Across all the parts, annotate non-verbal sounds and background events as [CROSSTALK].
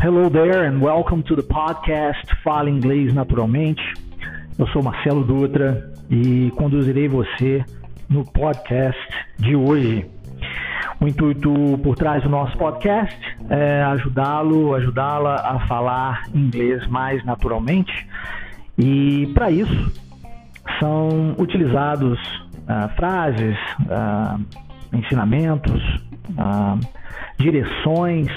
Hello there and welcome to the podcast Fala Inglês Naturalmente. Eu sou Marcelo Dutra e conduzirei você no podcast de hoje. O intuito por trás do nosso podcast é ajudá-lo, ajudá-la a falar inglês mais naturalmente. E para isso são utilizados uh, frases, uh, ensinamentos, uh, direções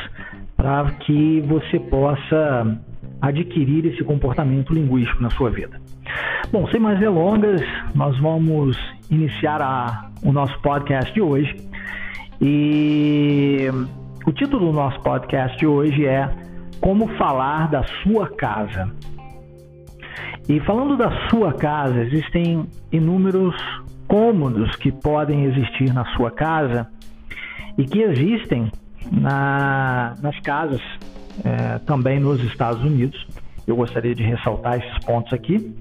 para que você possa adquirir esse comportamento linguístico na sua vida. Bom, sem mais delongas, nós vamos iniciar a, o nosso podcast de hoje. E o título do nosso podcast de hoje é Como Falar da Sua Casa. E falando da sua casa, existem inúmeros cômodos que podem existir na sua casa e que existem na, nas casas é, também nos Estados Unidos. Eu gostaria de ressaltar esses pontos aqui.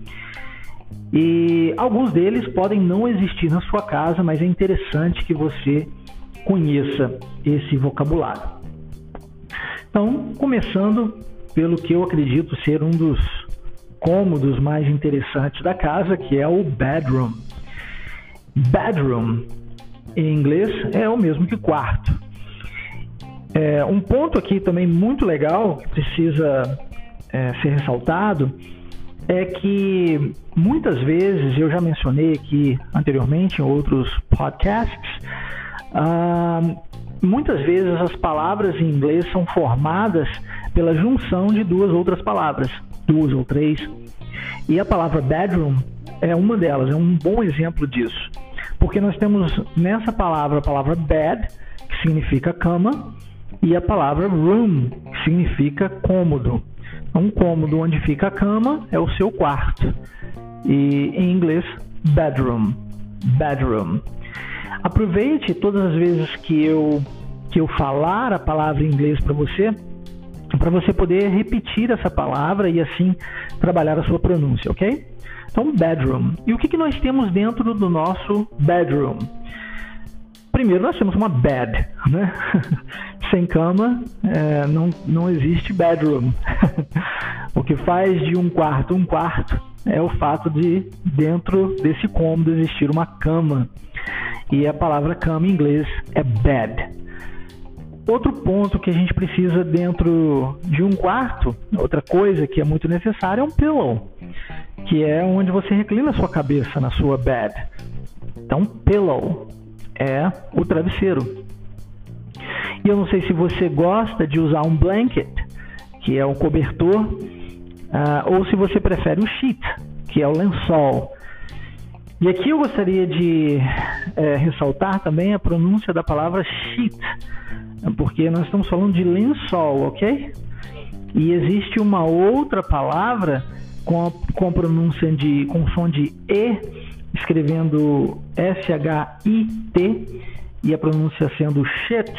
E alguns deles podem não existir na sua casa, mas é interessante que você conheça esse vocabulário. Então, começando pelo que eu acredito ser um dos cômodos mais interessantes da casa, que é o bedroom. Bedroom, em inglês, é o mesmo que quarto. É, um ponto aqui também muito legal que precisa é, ser ressaltado é que muitas vezes, eu já mencionei aqui anteriormente em outros podcasts, ah, muitas vezes as palavras em inglês são formadas pela junção de duas outras palavras, duas ou três. E a palavra bedroom é uma delas, é um bom exemplo disso. Porque nós temos nessa palavra a palavra bed, que significa cama, e a palavra room, que significa cômodo. Um cômodo onde fica a cama é o seu quarto. E em inglês, bedroom. Bedroom. Aproveite todas as vezes que eu que eu falar a palavra em inglês para você, para você poder repetir essa palavra e assim trabalhar a sua pronúncia, ok? Então, bedroom. E o que, que nós temos dentro do nosso bedroom? Primeiro, nós temos uma bed, né? [LAUGHS] Sem cama, é, não, não existe bedroom. [LAUGHS] o que faz de um quarto um quarto é o fato de dentro desse cômodo existir uma cama. E a palavra cama em inglês é bed. Outro ponto que a gente precisa dentro de um quarto, outra coisa que é muito necessária é um pillow, que é onde você reclina sua cabeça na sua bed. Então, pillow é o travesseiro. E eu não sei se você gosta de usar um blanket, que é o cobertor, uh, ou se você prefere o sheet, que é o lençol. E aqui eu gostaria de é, ressaltar também a pronúncia da palavra sheet, porque nós estamos falando de lençol, ok? E existe uma outra palavra com a, com a pronúncia de com som de e escrevendo S-H-I-T e a pronúncia sendo shit,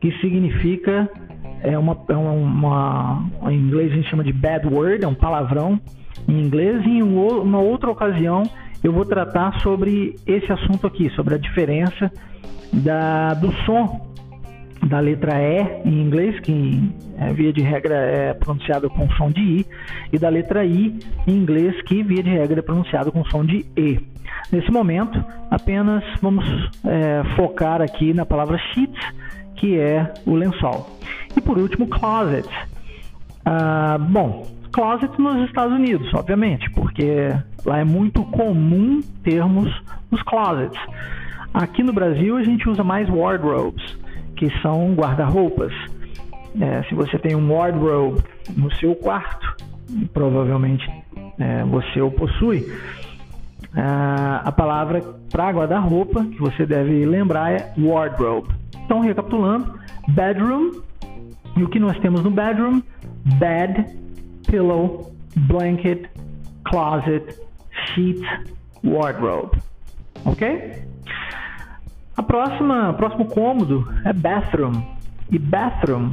que significa, é uma, é uma, em inglês a gente chama de bad word, é um palavrão em inglês, e em uma outra ocasião eu vou tratar sobre esse assunto aqui, sobre a diferença da, do som da letra E em inglês, que é, via de regra é pronunciado com som de I, e da letra I em inglês, que via de regra é pronunciado com som de E. Nesse momento, apenas vamos é, focar aqui na palavra sheets, que é o lençol. E por último, closet. Ah, bom, closet nos Estados Unidos, obviamente, porque lá é muito comum termos os closets. Aqui no Brasil a gente usa mais wardrobes, que são guarda-roupas. É, se você tem um wardrobe no seu quarto, provavelmente é, você o possui, a palavra para guarda-roupa que você deve lembrar é wardrobe. Então, recapitulando, bedroom, e o que nós temos no bedroom? Bed, pillow, blanket, closet, sheet, wardrobe. Ok? Próxima, próximo cômodo é bathroom. E bathroom,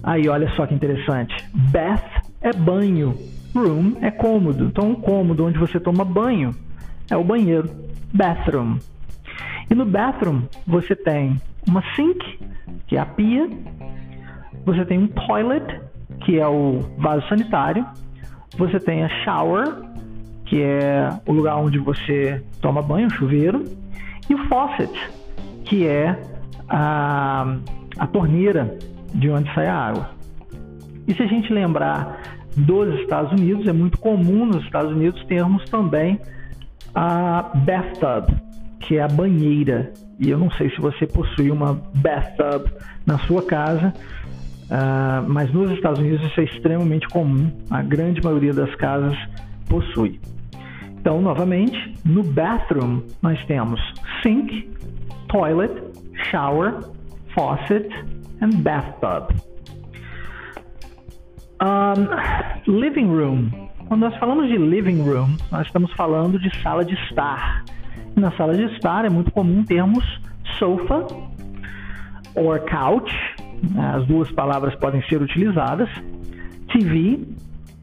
aí olha só que interessante. Bath é banho, room é cômodo. Então, um cômodo onde você toma banho é o banheiro, bathroom. E no bathroom você tem uma sink, que é a pia, você tem um toilet, que é o vaso sanitário, você tem a shower, que é o lugar onde você toma banho, chuveiro, e o faucet, que é a, a torneira de onde sai a água. E se a gente lembrar dos Estados Unidos, é muito comum nos Estados Unidos termos também a bathtub, que é a banheira. E eu não sei se você possui uma bathtub na sua casa, uh, mas nos Estados Unidos isso é extremamente comum. A grande maioria das casas possui. Então, novamente, no bathroom nós temos sink, toilet, shower, faucet and bathtub. Um, living room. Quando nós falamos de living room, nós estamos falando de sala de estar. Na sala de estar é muito comum termos sofa or couch. As duas palavras podem ser utilizadas. TV,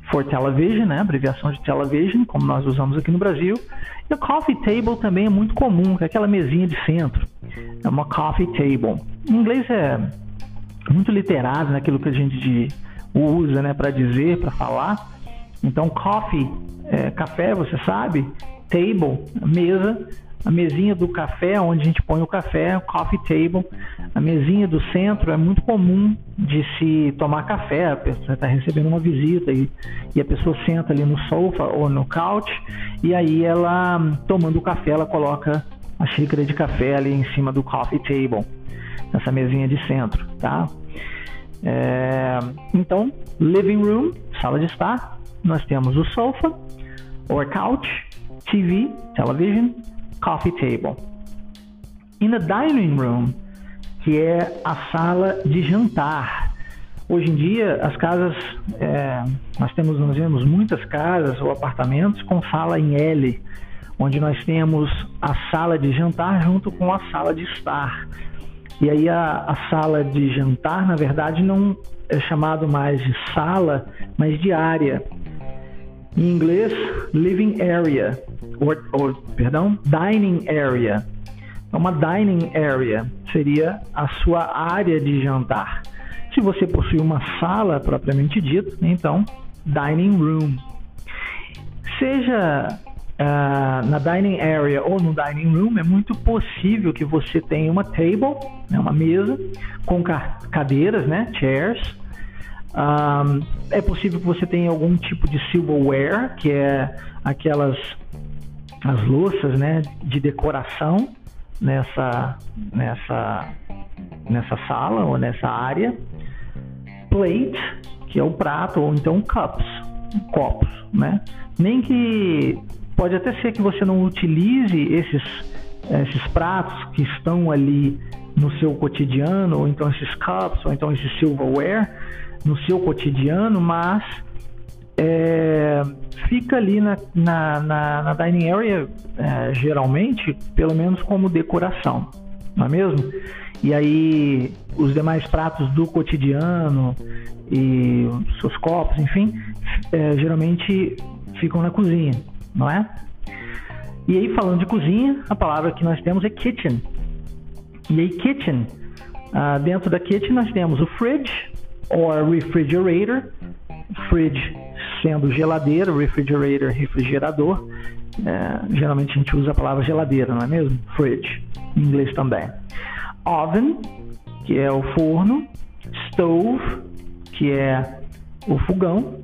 for television, né? abreviação de television, como nós usamos aqui no Brasil. E o coffee table também é muito comum, é aquela mesinha de centro. É uma coffee table. Em inglês é muito literário naquilo que a gente usa né, para dizer, para falar. Então, coffee, é, café, você sabe, table, mesa, a mesinha do café, onde a gente põe o café, coffee table. A mesinha do centro é muito comum de se tomar café, você está recebendo uma visita e, e a pessoa senta ali no sofá ou no couch e aí ela, tomando o café, ela coloca a xícara de café ali em cima do coffee table, nessa mesinha de centro, tá? É, então, living room, sala de estar, nós temos o sofa, or couch, TV, television, coffee table. E na dining room, que é a sala de jantar. Hoje em dia, as casas, é, nós temos, nós vemos muitas casas ou apartamentos com sala em L, onde nós temos a sala de jantar junto com a sala de estar. E aí a, a sala de jantar, na verdade, não é chamado mais de sala, mas de área. Em inglês, living area, ou, ou perdão, dining area. Então, uma dining area seria a sua área de jantar. Se você possui uma sala propriamente dita, então dining room. Seja uh, na dining area ou no dining room, é muito possível que você tenha uma table, né, uma mesa, com ca cadeiras, né, chairs. Um, é possível que você tenha algum tipo de silverware, que é aquelas as louças, né, de decoração nessa nessa nessa sala ou nessa área. Plate, que é o prato, ou então cups, copos, né? Nem que Pode até ser que você não utilize esses, esses pratos que estão ali no seu cotidiano, ou então esses cups, ou então esse silverware no seu cotidiano, mas é, fica ali na, na, na, na dining area, é, geralmente, pelo menos como decoração, não é mesmo? E aí os demais pratos do cotidiano e seus copos, enfim, é, geralmente ficam na cozinha não é? E aí, falando de cozinha, a palavra que nós temos é kitchen. E aí, kitchen, uh, dentro da kitchen nós temos o fridge, or refrigerator, fridge sendo geladeira, refrigerator, refrigerador. Uh, geralmente a gente usa a palavra geladeira, não é mesmo? Fridge, em inglês também. Oven, que é o forno. Stove, que é o fogão.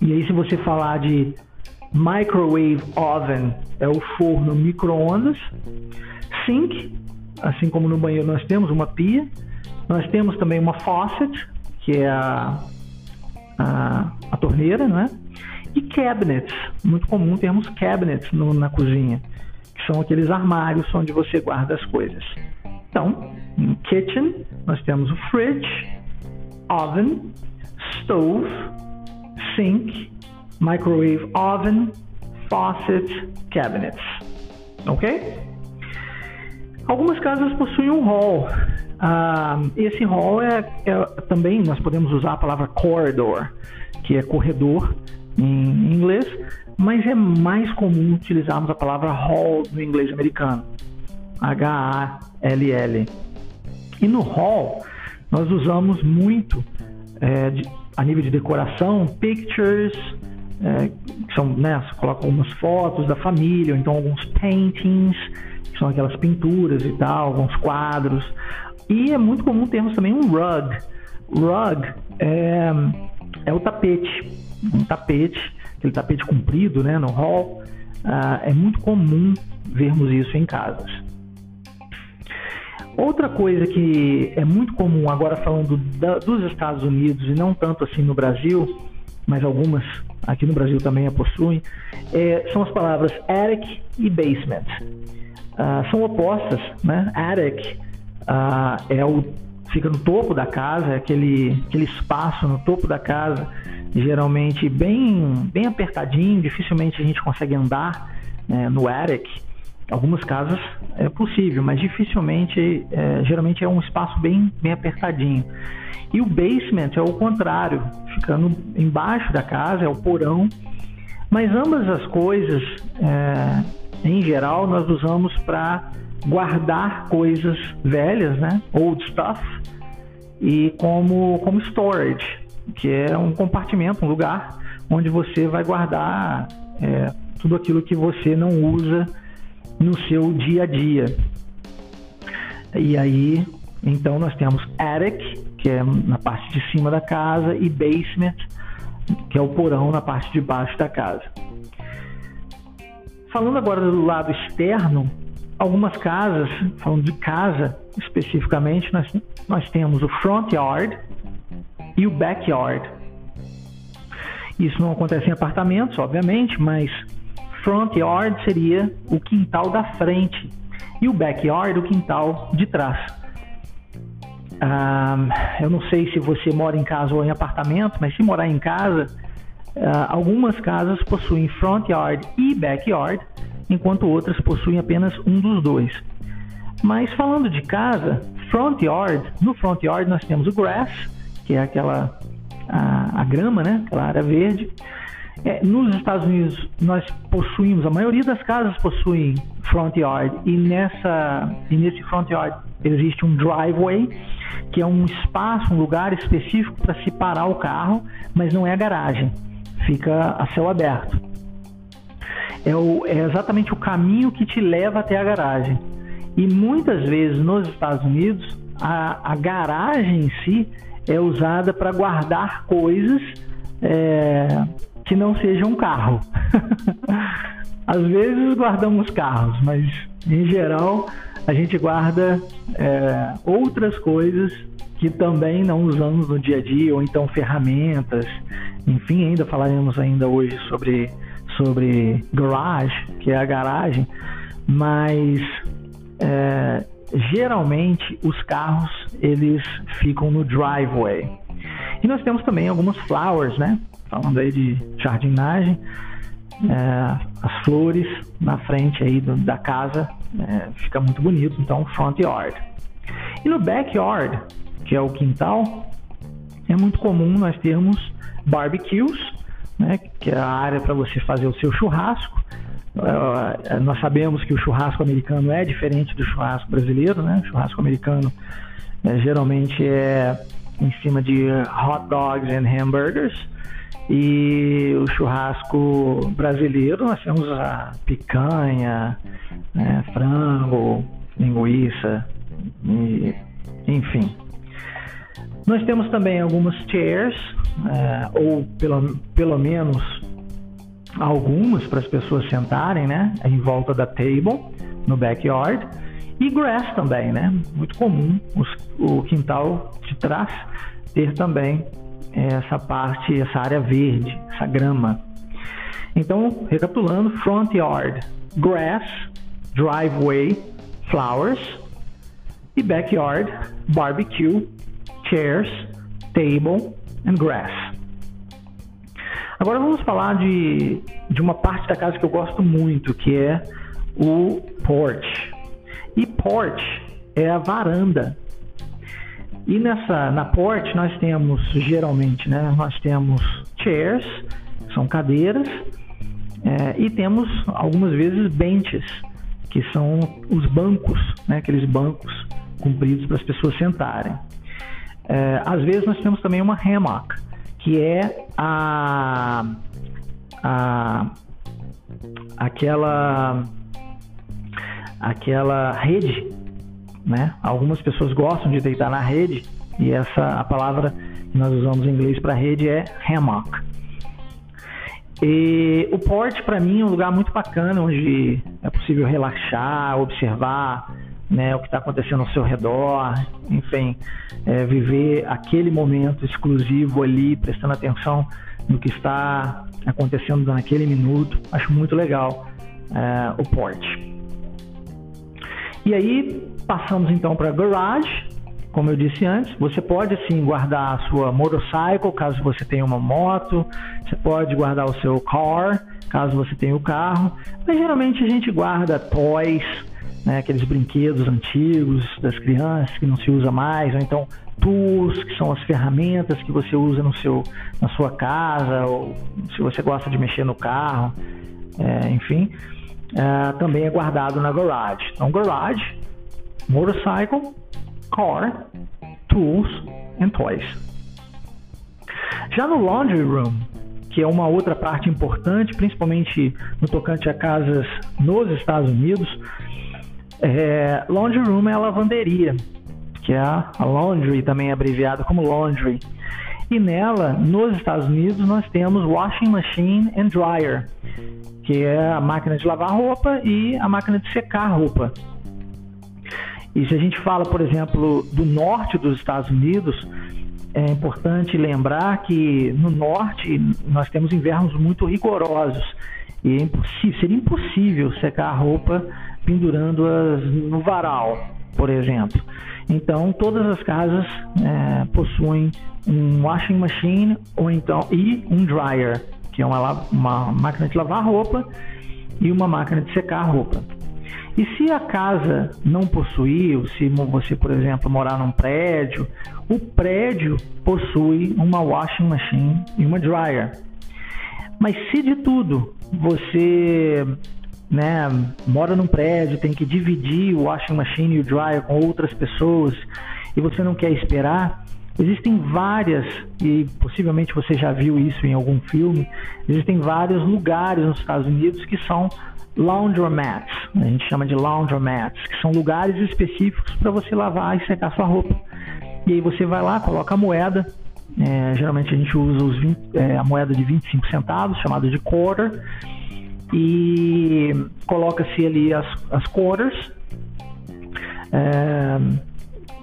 E aí, se você falar de Microwave oven é o forno micro-ondas. Sink, assim como no banheiro nós temos uma pia. Nós temos também uma faucet, que é a, a, a torneira, né? E cabinets, muito comum termos cabinets no, na cozinha, que são aqueles armários onde você guarda as coisas. Então, em kitchen, nós temos o fridge, oven, stove, sink, microwave oven, faucet, cabinets. Ok? Algumas casas possuem um hall. Uh, esse hall é, é, também nós podemos usar a palavra corridor, que é corredor em inglês, mas é mais comum utilizarmos a palavra hall no inglês americano. H-A-L-L. E no hall, nós usamos muito, é, de, a nível de decoração, pictures, é, que são, né, coloca algumas fotos da família, ou então alguns paintings, que são aquelas pinturas e tal, alguns quadros. E é muito comum termos também um rug. Rug é, é o tapete, um tapete, aquele tapete comprido né, no hall. Uh, é muito comum vermos isso em casas. Outra coisa que é muito comum, agora falando da, dos Estados Unidos e não tanto assim no Brasil, mas algumas aqui no Brasil também a possuem, é, são as palavras attic e basement. Uh, são opostas, né? Attic uh, é o fica no topo da casa, é aquele, aquele espaço no topo da casa, geralmente bem, bem apertadinho, dificilmente a gente consegue andar né, no attic. Algumas casas é possível, mas dificilmente, é, geralmente é um espaço bem, bem apertadinho. E o basement é o contrário, ficando embaixo da casa, é o porão. Mas ambas as coisas, é, em geral, nós usamos para guardar coisas velhas, né? Old stuff, e como, como storage, que é um compartimento, um lugar onde você vai guardar é, tudo aquilo que você não usa no seu dia a dia. E aí, então nós temos attic, que é na parte de cima da casa, e basement, que é o porão na parte de baixo da casa. Falando agora do lado externo, algumas casas, falando de casa especificamente, nós, nós temos o front yard e o backyard. Isso não acontece em apartamentos, obviamente, mas front yard seria o quintal da frente e o backyard o quintal de trás. Ah, eu não sei se você mora em casa ou em apartamento, mas se morar em casa, ah, algumas casas possuem front yard e backyard, enquanto outras possuem apenas um dos dois. Mas falando de casa, front yard, no front yard nós temos o grass, que é aquela a, a grama, né? Aquela área verde. É, nos Estados Unidos nós possuímos, a maioria das casas possuem front yard e nessa e nesse front yard existe um driveway, que é um espaço, um lugar específico para se parar o carro, mas não é a garagem, fica a céu aberto. É, o, é exatamente o caminho que te leva até a garagem. E muitas vezes nos Estados Unidos a, a garagem em si é usada para guardar coisas é, que não sejam um carro. [LAUGHS] Às vezes guardamos carros, mas em geral a gente guarda é, outras coisas que também não usamos no dia a dia, ou então ferramentas. Enfim, ainda falaremos ainda hoje sobre, sobre garage, que é a garagem, mas é, geralmente os carros eles ficam no driveway. E nós temos também algumas flowers, né? Falando aí de jardinagem, é, as flores na frente aí do, da casa é, fica muito bonito, então front yard. E no backyard, que é o quintal, é muito comum nós termos barbecues? Que é a área para você fazer o seu churrasco Uh, nós sabemos que o churrasco americano é diferente do churrasco brasileiro, né? O churrasco americano uh, geralmente é em cima de hot dogs and hamburgers. E o churrasco brasileiro, nós temos a picanha, né, frango, linguiça, e, enfim. Nós temos também algumas chairs, uh, ou pelo, pelo menos algumas para as pessoas sentarem, né, em volta da table no backyard e grass também, né? Muito comum os, o quintal de trás ter também essa parte, essa área verde, essa grama. Então, recapitulando, front yard, grass, driveway, flowers e backyard, barbecue, chairs, table and grass. Agora vamos falar de, de uma parte da casa que eu gosto muito, que é o porch. E porch é a varanda. E nessa na porch nós temos geralmente, né, nós temos chairs, são cadeiras, é, e temos algumas vezes benches, que são os bancos, né, aqueles bancos compridos para as pessoas sentarem. É, às vezes nós temos também uma hammock, que é a, a aquela aquela rede, né? Algumas pessoas gostam de deitar na rede e essa a palavra que nós usamos em inglês para rede é hammock. E o port para mim é um lugar muito bacana onde é possível relaxar, observar né, o que está acontecendo ao seu redor, enfim, é, viver aquele momento exclusivo ali, prestando atenção no que está acontecendo naquele minuto. Acho muito legal é, o port. E aí passamos então para garage. Como eu disse antes, você pode sim guardar a sua motorcycle, caso você tenha uma moto, você pode guardar o seu car, caso você tenha o carro, mas geralmente a gente guarda toys, né, aqueles brinquedos antigos das crianças que não se usa mais, ou então tools, que são as ferramentas que você usa no seu, na sua casa, ou se você gosta de mexer no carro, é, enfim, é, também é guardado na garage. Então, garage, motorcycle, car, tools and toys. Já no laundry room, que é uma outra parte importante, principalmente no tocante a casas nos Estados Unidos, é, laundry room é a lavanderia, que é a laundry, também abreviada como laundry. E nela, nos Estados Unidos, nós temos washing machine and dryer, que é a máquina de lavar roupa e a máquina de secar roupa. E se a gente fala, por exemplo, do norte dos Estados Unidos, é importante lembrar que no norte nós temos invernos muito rigorosos e é seria impossível secar a roupa pendurando-as no varal, por exemplo. Então, todas as casas é, possuem um washing machine ou então e um dryer, que é uma, uma máquina de lavar roupa e uma máquina de secar roupa. E se a casa não possuir, se você, por exemplo, morar num prédio, o prédio possui uma washing machine e uma dryer. Mas se de tudo você né, mora num prédio, tem que dividir o washing machine e o dryer com outras pessoas e você não quer esperar, existem várias, e possivelmente você já viu isso em algum filme, existem vários lugares nos Estados Unidos que são laundromats, a gente chama de laundromats, que são lugares específicos para você lavar e secar sua roupa. E aí você vai lá, coloca a moeda, é, geralmente a gente usa 20, é, a moeda de 25 centavos, chamada de quarter, e coloca-se ali as, as quarters, é,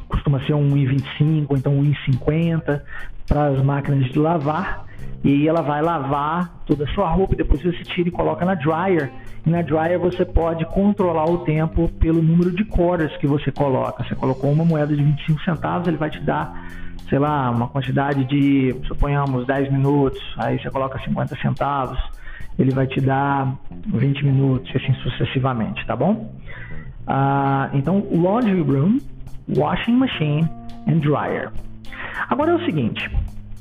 costuma ser um 1,25 ou então um 1,50 para as máquinas de lavar, e ela vai lavar toda a sua roupa, depois você tira e coloca na dryer, e na dryer você pode controlar o tempo pelo número de quarters que você coloca. Você colocou uma moeda de 25 centavos, ele vai te dar sei lá, uma quantidade de, suponhamos, 10 minutos, aí você coloca 50 centavos, ele vai te dar 20 minutos, e assim sucessivamente, tá bom? Ah, então, laundry room, washing machine and dryer. Agora é o seguinte,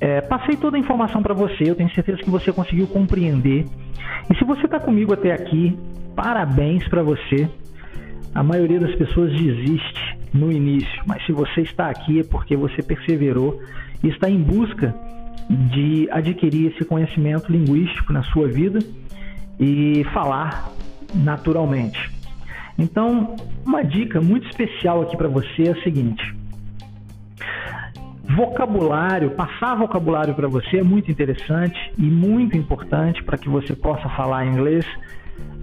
é, passei toda a informação para você, eu tenho certeza que você conseguiu compreender. E se você está comigo até aqui, parabéns para você. A maioria das pessoas desiste no início, mas se você está aqui é porque você perseverou e está em busca de adquirir esse conhecimento linguístico na sua vida e falar naturalmente. Então, uma dica muito especial aqui para você é a seguinte: vocabulário, passar vocabulário para você é muito interessante e muito importante para que você possa falar inglês,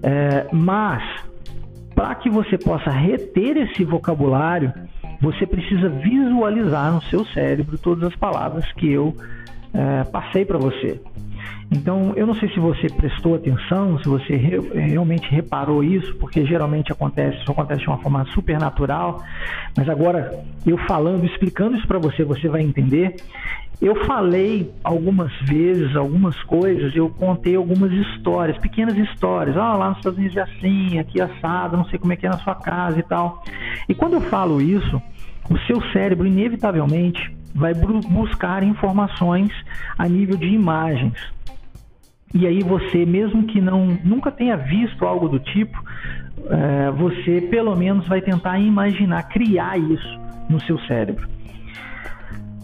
é, mas para que você possa reter esse vocabulário, você precisa visualizar no seu cérebro todas as palavras que eu é, passei para você. Então, eu não sei se você prestou atenção, se você re realmente reparou isso, porque geralmente acontece, isso acontece de uma forma super natural, mas agora eu falando, explicando isso para você, você vai entender. Eu falei algumas vezes, algumas coisas, eu contei algumas histórias, pequenas histórias. Ah, lá nos Estados Unidos é assim, aqui é assado, não sei como é que é na sua casa e tal. E quando eu falo isso, o seu cérebro inevitavelmente vai buscar informações a nível de imagens. E aí você, mesmo que não nunca tenha visto algo do tipo, é, você pelo menos vai tentar imaginar, criar isso no seu cérebro.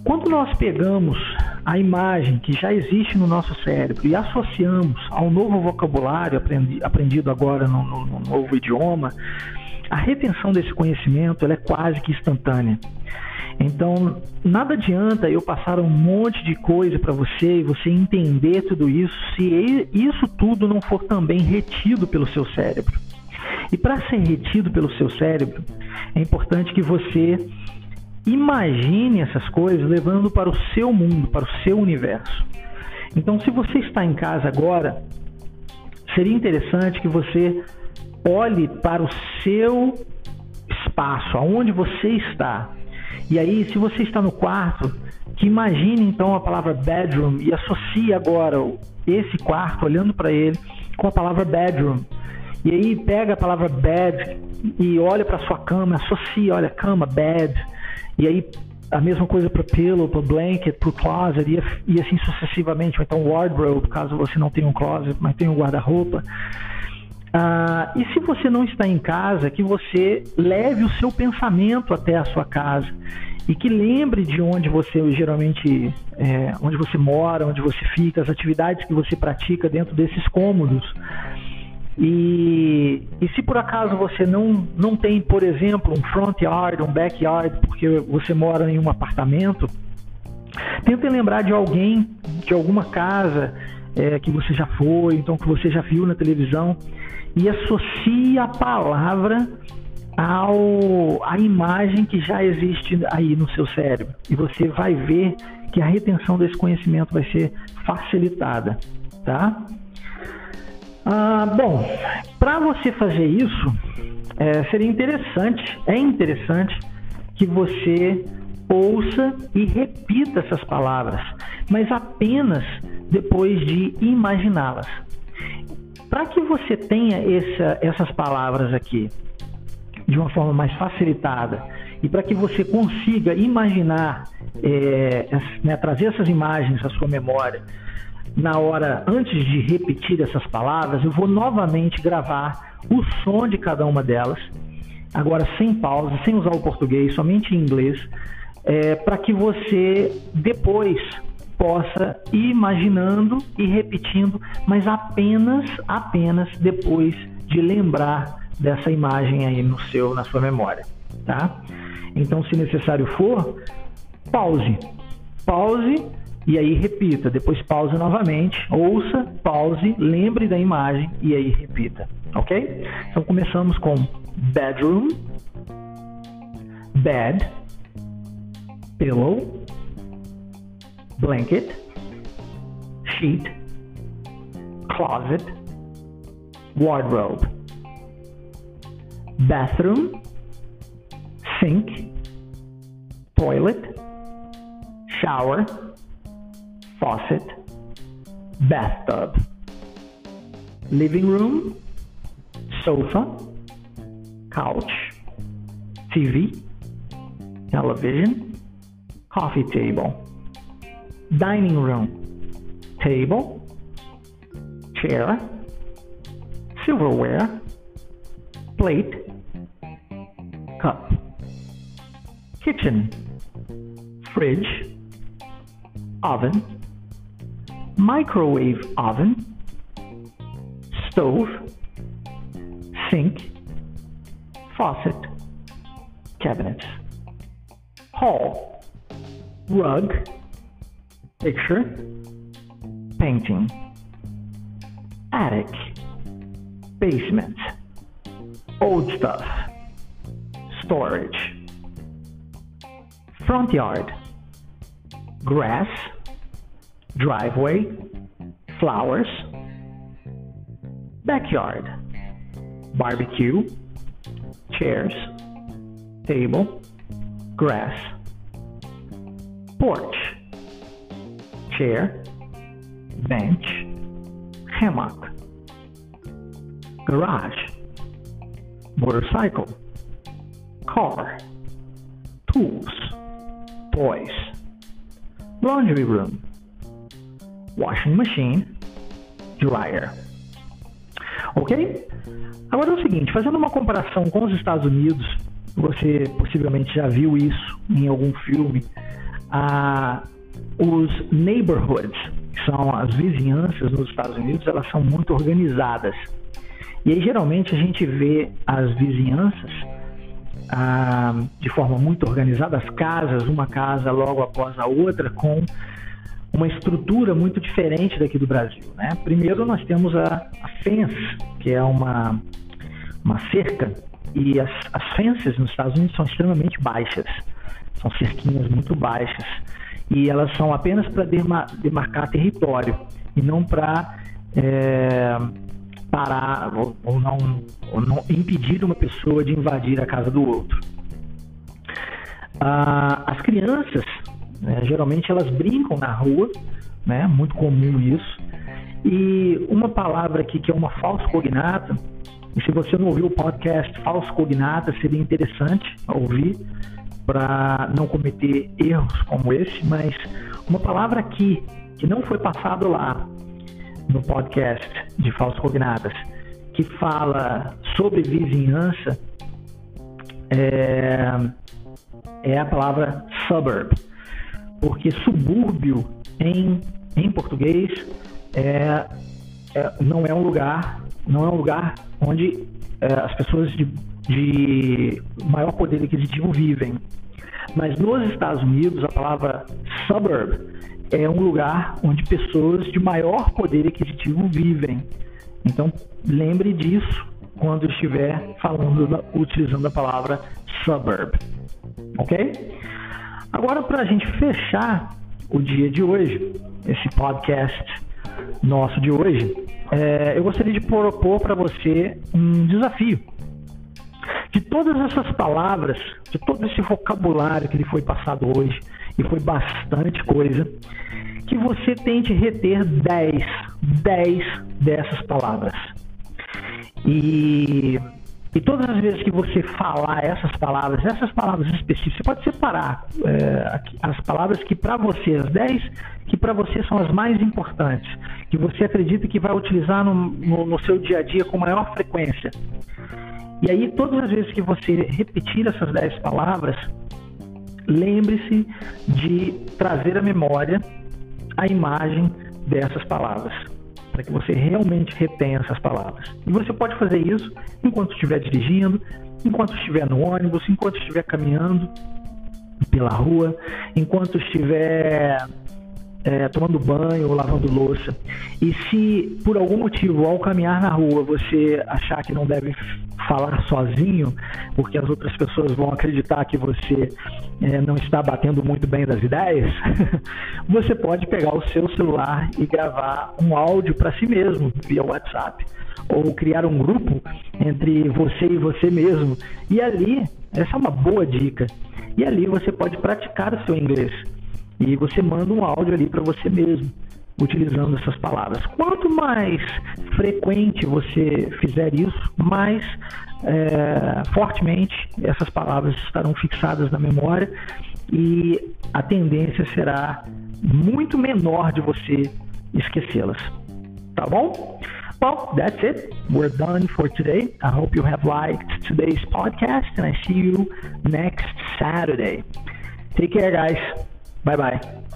Quando nós pegamos a imagem que já existe no nosso cérebro e associamos ao novo vocabulário aprendi, aprendido agora no, no, no, novo idioma, a retenção desse conhecimento é quase que instantânea. Então, nada adianta eu passar um monte de coisa para você e você entender tudo isso se isso tudo não for também retido pelo seu cérebro. E para ser retido pelo seu cérebro, é importante que você Imagine essas coisas levando para o seu mundo, para o seu universo. Então, se você está em casa agora, seria interessante que você olhe para o seu espaço, aonde você está. E aí, se você está no quarto, que imagine então a palavra bedroom e associe agora esse quarto, olhando para ele, com a palavra bedroom. E aí pega a palavra bed e olha para sua cama, associa, olha, cama, bed e aí a mesma coisa para pillow, para blanket, para closet e, e assim sucessivamente. Ou então wardrobe, caso você não tenha um closet, mas tenha um guarda-roupa. Ah, e se você não está em casa, que você leve o seu pensamento até a sua casa e que lembre de onde você geralmente, é, onde você mora, onde você fica, as atividades que você pratica dentro desses cômodos. E, e se por acaso você não, não tem, por exemplo, um front yard, um backyard, porque você mora em um apartamento, tente lembrar de alguém, de alguma casa é, que você já foi, então que você já viu na televisão, e associe a palavra ao, à imagem que já existe aí no seu cérebro. E você vai ver que a retenção desse conhecimento vai ser facilitada, tá? Ah, bom, para você fazer isso, é, seria interessante, é interessante que você ouça e repita essas palavras, mas apenas depois de imaginá-las. Para que você tenha essa, essas palavras aqui de uma forma mais facilitada e para que você consiga imaginar, é, né, trazer essas imagens à sua memória na hora, antes de repetir essas palavras, eu vou novamente gravar o som de cada uma delas, agora sem pausa, sem usar o português, somente em inglês, é, para que você depois possa ir imaginando e repetindo, mas apenas, apenas depois de lembrar dessa imagem aí no seu, na sua memória, tá? Então, se necessário for, pause, pause e aí repita. Depois pause novamente, ouça, pause, lembre da imagem e aí repita, ok? Então começamos com bedroom, bed, pillow, blanket, sheet, closet, wardrobe, bathroom, sink, toilet, shower, faucet, bathtub, living room, sofa, couch, TV, television, coffee table, dining room, table, chair, silverware, plate, cup, kitchen, fridge, oven, microwave oven, stove, sink, faucet, cabinets, hall, rug, picture, painting, attic, basement, old stuff, storage, front yard, grass, driveway, flowers, backyard, barbecue, chairs, table, grass, porch, chair, bench, hammock, garage, motorcycle, car, tools, toys, laundry room, washing machine, dryer. Ok? Agora é o seguinte, fazendo uma comparação com os Estados Unidos, você possivelmente já viu isso em algum filme, ah, os neighborhoods, que são as vizinhanças nos Estados Unidos, elas são muito organizadas. E aí geralmente a gente vê as vizinhanças ah, de forma muito organizada, as casas, uma casa logo após a outra, com uma estrutura muito diferente daqui do Brasil. Né? Primeiro nós temos a, a fence, que é uma, uma cerca, e as, as fences nos Estados Unidos são extremamente baixas, são cerquinhas muito baixas, e elas são apenas para demarcar território, e não para é, parar ou, ou, não, ou não impedir uma pessoa de invadir a casa do outro. Ah, as crianças, né, geralmente elas brincam na rua, né, muito comum isso. E uma palavra aqui que é uma falsa cognata, e se você não ouviu o podcast Falso Cognata, seria interessante ouvir para não cometer erros como esse, mas uma palavra aqui que não foi passado lá no podcast de Falsos Cognatas, que fala sobre vizinhança, é, é a palavra suburb, porque subúrbio em, em português é, é, não é um lugar, não é um lugar onde é, as pessoas de, de maior poder aquisitivo vivem. Mas nos Estados Unidos a palavra suburb é um lugar onde pessoas de maior poder aquisitivo vivem. Então, lembre disso quando estiver falando, utilizando a palavra suburb. Ok? Agora, para a gente fechar o dia de hoje, esse podcast nosso de hoje, é, eu gostaria de propor para você um desafio. De todas essas palavras, de todo esse vocabulário que lhe foi passado hoje, e foi bastante coisa, que você tente reter 10, 10 dessas palavras. E, e todas as vezes que você falar essas palavras, essas palavras específicas, você pode separar é, as palavras que para você, as 10 que para você são as mais importantes, que você acredita que vai utilizar no, no, no seu dia a dia com maior frequência. E aí, todas as vezes que você repetir essas 10 palavras, lembre-se de trazer à memória a imagem dessas palavras, para que você realmente retenha essas palavras. E você pode fazer isso enquanto estiver dirigindo, enquanto estiver no ônibus, enquanto estiver caminhando pela rua, enquanto estiver é, tomando banho ou lavando louça. E se por algum motivo ao caminhar na rua você achar que não deve falar sozinho, porque as outras pessoas vão acreditar que você é, não está batendo muito bem das ideias, [LAUGHS] você pode pegar o seu celular e gravar um áudio para si mesmo via WhatsApp. Ou criar um grupo entre você e você mesmo. E ali, essa é uma boa dica. E ali você pode praticar o seu inglês. E você manda um áudio ali para você mesmo utilizando essas palavras. Quanto mais frequente você fizer isso, mais é, fortemente essas palavras estarão fixadas na memória e a tendência será muito menor de você esquecê-las. Tá bom? Well, that's it. We're done for today. I hope you have liked today's podcast and I see you next Saturday. Take care, guys. Bye bye.